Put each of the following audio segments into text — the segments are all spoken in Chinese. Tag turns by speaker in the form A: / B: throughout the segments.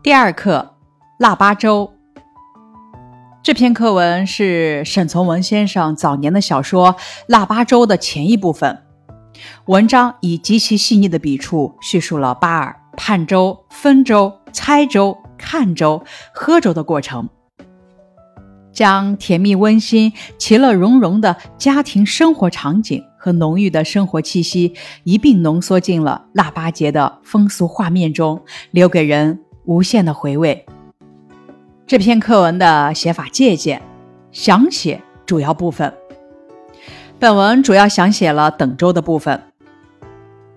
A: 第二课《腊八粥》这篇课文是沈从文先生早年的小说《腊八粥》的前一部分。文章以极其细腻的笔触叙述了八儿盼粥、分粥、猜粥、看粥、喝粥的过程，将甜蜜温馨、其乐融融的家庭生活场景和浓郁的生活气息一并浓缩进了腊八节的风俗画面中，留给人。无限的回味。这篇课文的写法借鉴，详写主要部分。本文主要详写了等粥的部分，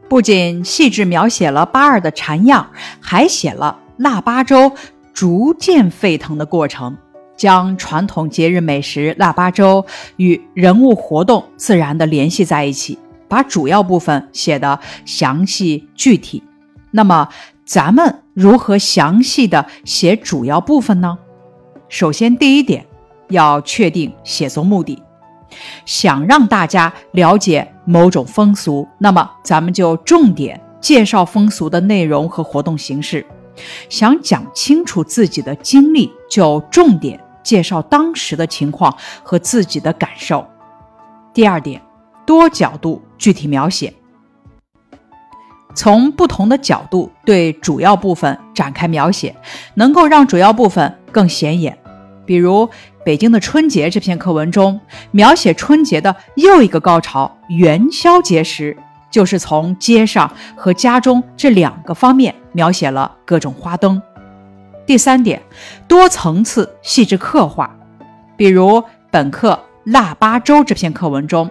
A: 不仅细致描写了八二的禅样，还写了腊八粥逐渐沸腾的过程，将传统节日美食腊八粥与人物活动自然的联系在一起，把主要部分写得详细具体。那么，咱们如何详细的写主要部分呢？首先，第一点要确定写作目的。想让大家了解某种风俗，那么咱们就重点介绍风俗的内容和活动形式；想讲清楚自己的经历，就重点介绍当时的情况和自己的感受。第二点，多角度具体描写。从不同的角度对主要部分展开描写，能够让主要部分更显眼。比如《北京的春节》这篇课文中，描写春节的又一个高潮——元宵节时，就是从街上和家中这两个方面描写了各种花灯。第三点，多层次细致刻画。比如本课《腊八粥》这篇课文中，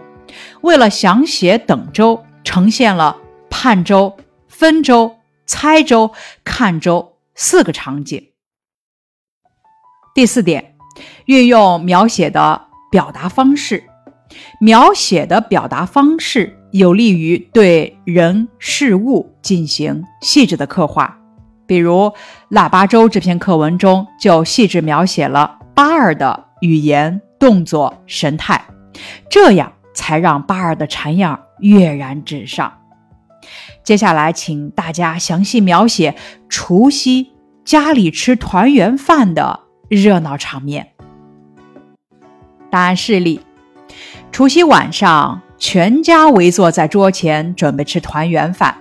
A: 为了详写等粥，呈现了。盼粥、分粥、猜粥、看粥四个场景。第四点，运用描写的表达方式，描写的表达方式有利于对人事物进行细致的刻画。比如《腊八粥》这篇课文中，就细致描写了八儿的语言、动作、神态，这样才让八儿的禅样跃然纸上。接下来，请大家详细描写除夕家里吃团圆饭的热闹场面。答案示例：除夕晚上，全家围坐在桌前准备吃团圆饭。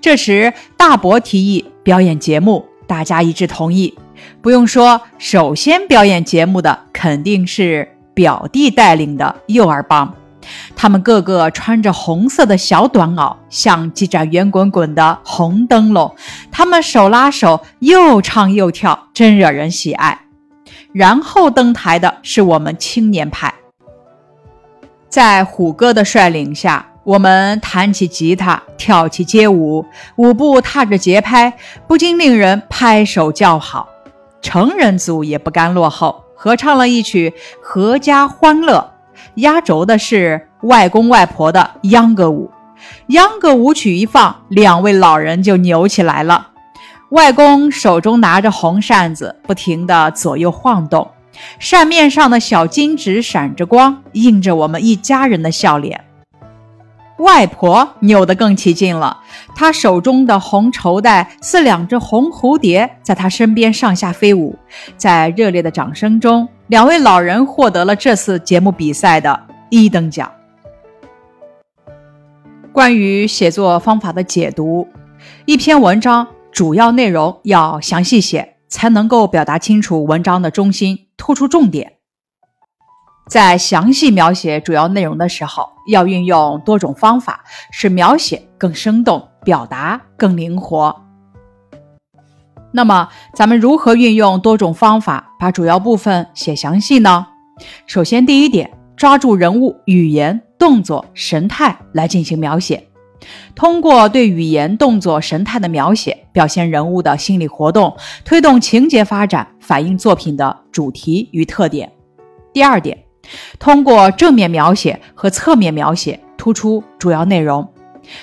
A: 这时，大伯提议表演节目，大家一致同意。不用说，首先表演节目的肯定是表弟带领的幼儿帮。他们个个穿着红色的小短袄，像几盏圆滚滚的红灯笼。他们手拉手，又唱又跳，真惹人喜爱。然后登台的是我们青年派，在虎哥的率领下，我们弹起吉他，跳起街舞，舞步踏着节拍，不禁令人拍手叫好。成人组也不甘落后，合唱了一曲《阖家欢乐》。压轴的是外公外婆的秧歌舞，秧歌舞曲一放，两位老人就扭起来了。外公手中拿着红扇子，不停地左右晃动，扇面上的小金纸闪着光，映着我们一家人的笑脸。外婆扭得更起劲了，她手中的红绸带似两只红蝴蝶，在她身边上下飞舞。在热烈的掌声中，两位老人获得了这次节目比赛的一等奖。关于写作方法的解读，一篇文章主要内容要详细写，才能够表达清楚文章的中心，突出重点。在详细描写主要内容的时候，要运用多种方法，使描写更生动，表达更灵活。那么，咱们如何运用多种方法把主要部分写详细呢？首先，第一点，抓住人物语言、动作、神态来进行描写，通过对语言、动作、神态的描写，表现人物的心理活动，推动情节发展，反映作品的主题与特点。第二点。通过正面描写和侧面描写突出主要内容，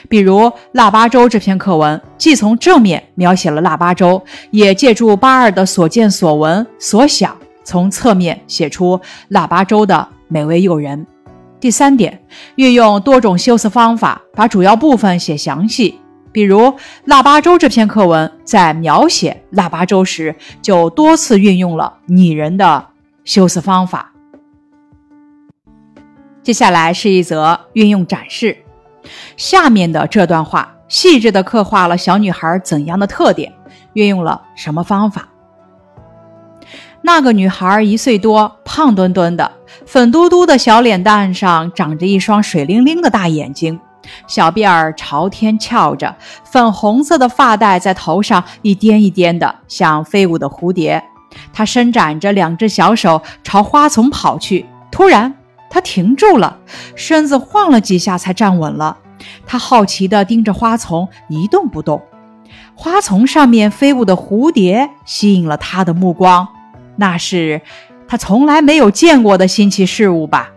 A: 比如《腊八粥》这篇课文，既从正面描写了腊八粥，也借助八二的所见所闻所想，从侧面写出腊八粥的美味诱人。第三点，运用多种修辞方法，把主要部分写详细，比如《腊八粥》这篇课文，在描写腊八粥时，就多次运用了拟人的修辞方法。接下来是一则运用展示。下面的这段话，细致地刻画了小女孩怎样的特点，运用了什么方法。那个女孩一岁多，胖墩墩的，粉嘟嘟的小脸蛋上长着一双水灵灵的大眼睛。小辫儿朝天翘着，粉红色的发带在头上一颠一颠的，像飞舞的蝴蝶。他伸展着两只小手朝花丛跑去，突然他停住了，身子晃了几下才站稳了。他好奇地盯着花丛，一动不动。花丛上面飞舞的蝴蝶吸引了他的目光，那是他从来没有见过的新奇事物吧。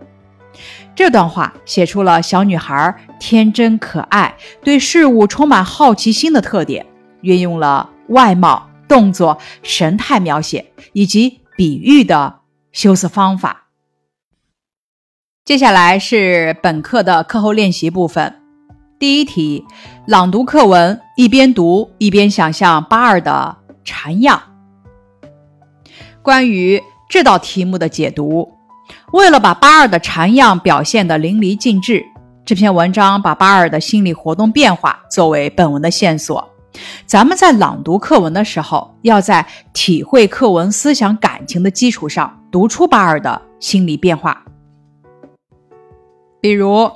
A: 这段话写出了小女孩天真可爱、对事物充满好奇心的特点，运用了外貌、动作、神态描写以及比喻的修辞方法。接下来是本课的课后练习部分。第一题，朗读课文，一边读一边想象八二的禅样。关于这道题目的解读。为了把巴尔的禅样表现得淋漓尽致，这篇文章把巴尔的心理活动变化作为本文的线索。咱们在朗读课文的时候，要在体会课文思想感情的基础上，读出巴尔的心理变化。比如，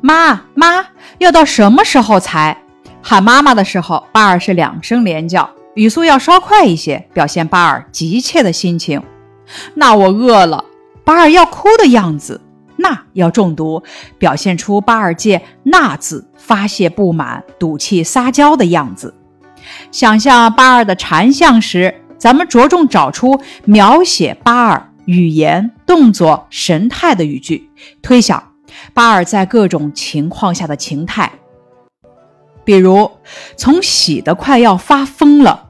A: 妈妈要到什么时候才喊妈妈的时候，巴尔是两声连叫，语速要稍快一些，表现巴尔急切的心情。那我饿了。巴尔要哭的样子，那要重读，表现出巴尔借“那”字发泄不满、赌气、撒娇的样子。想象巴尔的禅相时，咱们着重找出描写巴尔语言、动作、神态的语句，推想巴尔在各种情况下的情态。比如，从喜得快要发疯了，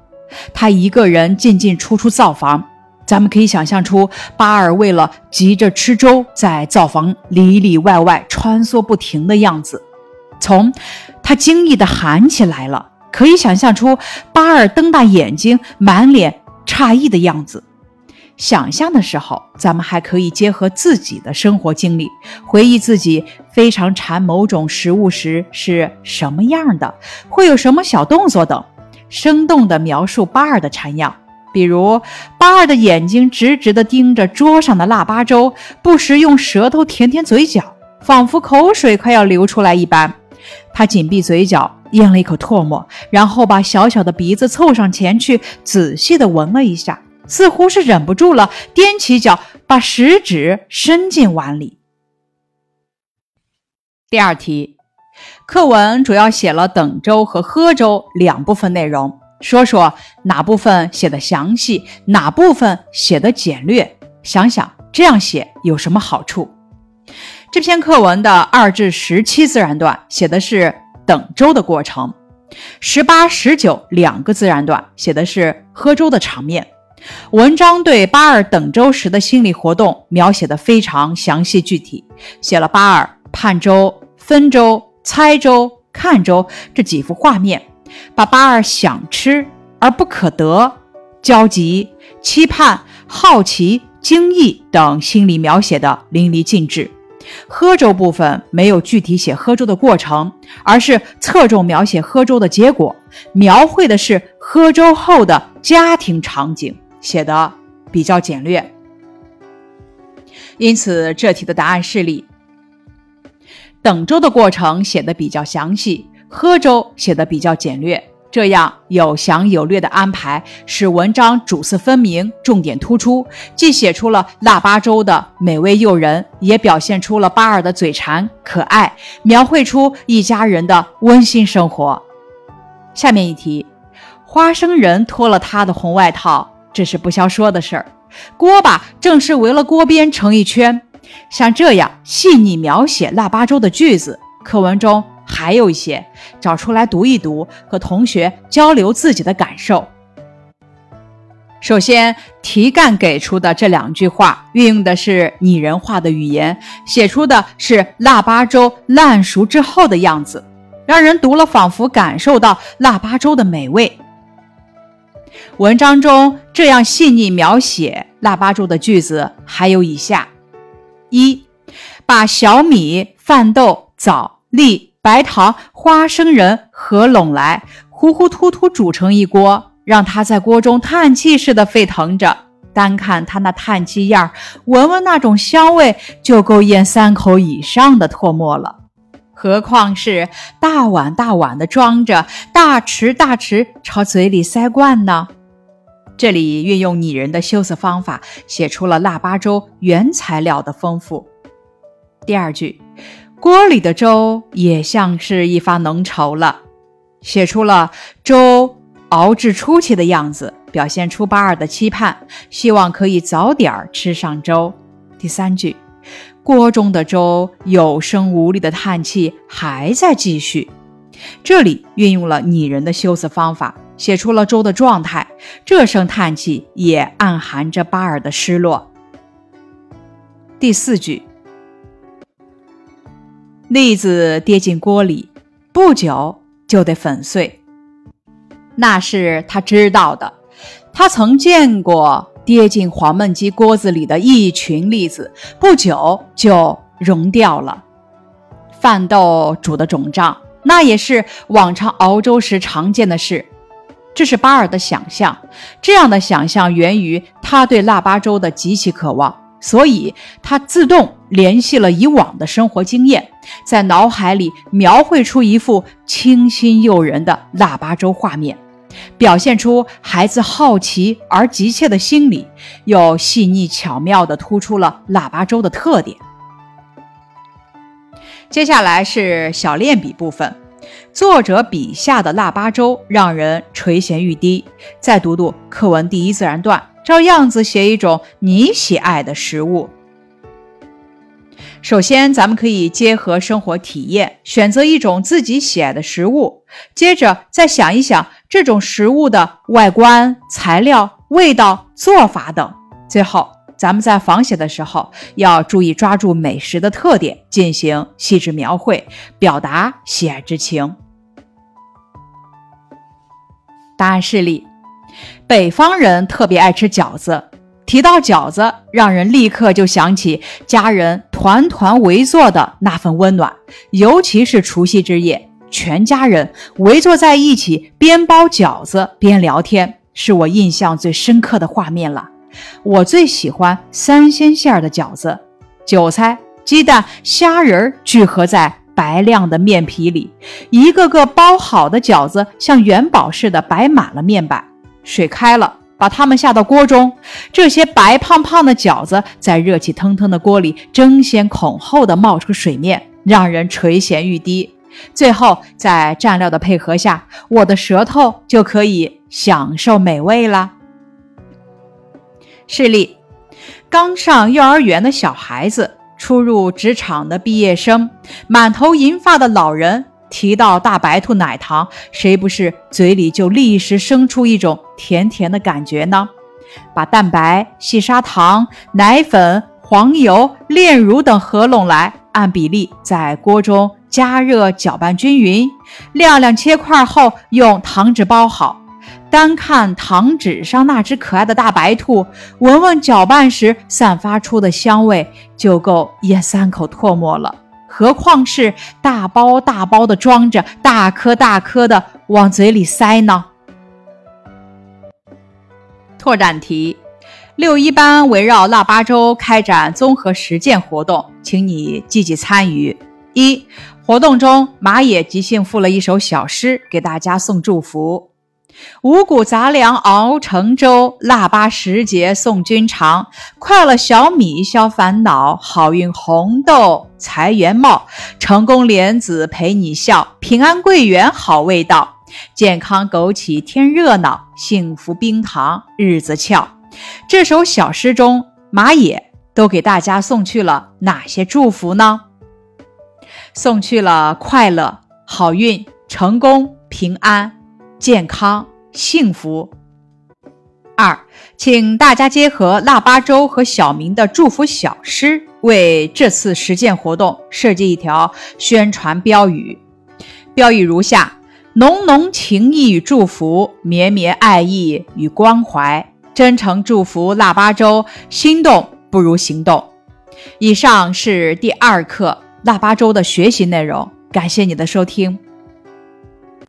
A: 他一个人进进出出灶房。咱们可以想象出巴尔为了急着吃粥，在灶房里里外外穿梭不停的样子。从他惊异的喊起来了，可以想象出巴尔瞪大眼睛、满脸诧异的样子。想象的时候，咱们还可以结合自己的生活经历，回忆自己非常馋某种食物时是什么样的，会有什么小动作等，生动地描述巴尔的馋样。比如，巴尔的眼睛直直地盯着桌上的腊八粥，不时用舌头舔舔嘴角，仿佛口水快要流出来一般。他紧闭嘴角，咽了一口唾沫，然后把小小的鼻子凑上前去，仔细地闻了一下，似乎是忍不住了，踮起脚，把食指伸进碗里。第二题，课文主要写了等粥和喝粥两部分内容。说说哪部分写的详细，哪部分写的简略？想想这样写有什么好处？这篇课文的二至十七自然段写的是等粥的过程，十八、十九两个自然段写的是喝粥的场面。文章对巴尔等粥时的心理活动描写的非常详细具体，写了巴尔盼粥、分粥、猜粥、看粥这几幅画面。把巴尔想吃而不可得、焦急、期盼、好奇、惊异等心理描写的淋漓尽致。喝粥部分没有具体写喝粥的过程，而是侧重描写喝粥的结果，描绘的是喝粥后的家庭场景，写的比较简略。因此，这题的答案是里。等粥的过程写的比较详细。喝粥写的比较简略，这样有详有略的安排，使文章主次分明，重点突出，既写出了腊八粥的美味诱人，也表现出了巴尔的嘴馋可爱，描绘出一家人的温馨生活。下面一题，花生人脱了他的红外套，这是不消说的事儿。锅巴正是围了锅边成一圈，像这样细腻描写腊八粥的句子，课文中。还有一些，找出来读一读，和同学交流自己的感受。首先，题干给出的这两句话，运用的是拟人化的语言，写出的是腊八粥烂熟之后的样子。让人读了仿佛感受到腊八粥的美味。文章中这样细腻描写腊八粥的句子还有以下：一，把小米、饭豆、枣粒、白糖、花生仁合拢来，糊糊涂涂煮成一锅，让它在锅中叹气似的沸腾着。单看它那叹气样，闻闻那种香味，就够咽三口以上的唾沫了。何况是大碗大碗的装着，大匙大匙朝嘴里塞灌呢？这里运用拟人的修辞方法，写出了腊八粥原材料的丰富。第二句，锅里的粥也像是一发浓稠了，写出了粥熬制初期的样子，表现出八二的期盼，希望可以早点吃上粥。第三句，锅中的粥有声无力的叹气还在继续，这里运用了拟人的修辞方法。写出了粥的状态，这声叹气也暗含着巴尔的失落。第四句，栗子跌进锅里，不久就得粉碎，那是他知道的。他曾见过跌进黄焖鸡锅子里的一群栗子，不久就融掉了。饭豆煮的肿胀，那也是往常熬粥时常见的事。这是巴尔的想象，这样的想象源于他对腊八粥的极其渴望，所以他自动联系了以往的生活经验，在脑海里描绘出一幅清新诱人的腊八粥画面，表现出孩子好奇而急切的心理，又细腻巧妙地突出了腊八粥的特点。接下来是小练笔部分。作者笔下的腊八粥让人垂涎欲滴。再读读课文第一自然段，照样子写一种你喜爱的食物。首先，咱们可以结合生活体验，选择一种自己喜爱的食物，接着再想一想这种食物的外观、材料、味道、做法等。最后，咱们在仿写的时候要注意抓住美食的特点，进行细致描绘，表达喜爱之情。答案示例：北方人特别爱吃饺子。提到饺子，让人立刻就想起家人团团围坐的那份温暖，尤其是除夕之夜，全家人围坐在一起，边包饺子边聊天，是我印象最深刻的画面了。我最喜欢三鲜馅的饺子，韭菜、鸡蛋、虾仁聚合在。白亮的面皮里，一个个包好的饺子像元宝似的摆满了面板。水开了，把它们下到锅中。这些白胖胖的饺子在热气腾腾的锅里争先恐后的冒出水面，让人垂涎欲滴。最后，在蘸料的配合下，我的舌头就可以享受美味了。示例：刚上幼儿园的小孩子。初入职场的毕业生，满头银发的老人，提到大白兔奶糖，谁不是嘴里就立时生出一种甜甜的感觉呢？把蛋白、细砂糖、奶粉、黄油、炼乳等合拢来，按比例在锅中加热搅拌均匀，晾晾切块后，用糖纸包好。单看糖纸上那只可爱的大白兔，闻闻搅拌时散发出的香味，就够咽三口唾沫了。何况是大包大包的装着，大颗大颗的往嘴里塞呢？拓展题：六一班围绕腊八粥开展综合实践活动，请你积极参与。一、活动中，马野即兴赋了一首小诗，给大家送祝福。五谷杂粮熬成粥，腊八时节送君尝。快乐小米消烦恼，好运红豆财源茂。成功莲子陪你笑，平安桂圆好味道。健康枸杞添热闹，幸福冰糖日子俏。这首小诗中，马野都给大家送去了哪些祝福呢？送去了快乐、好运、成功、平安。健康幸福。二，请大家结合腊八粥和小明的祝福小诗，为这次实践活动设计一条宣传标语：标语如下：浓浓情谊与祝福，绵绵爱意与关怀，真诚祝福腊八粥，心动不如行动。以上是第二课腊八粥的学习内容，感谢你的收听。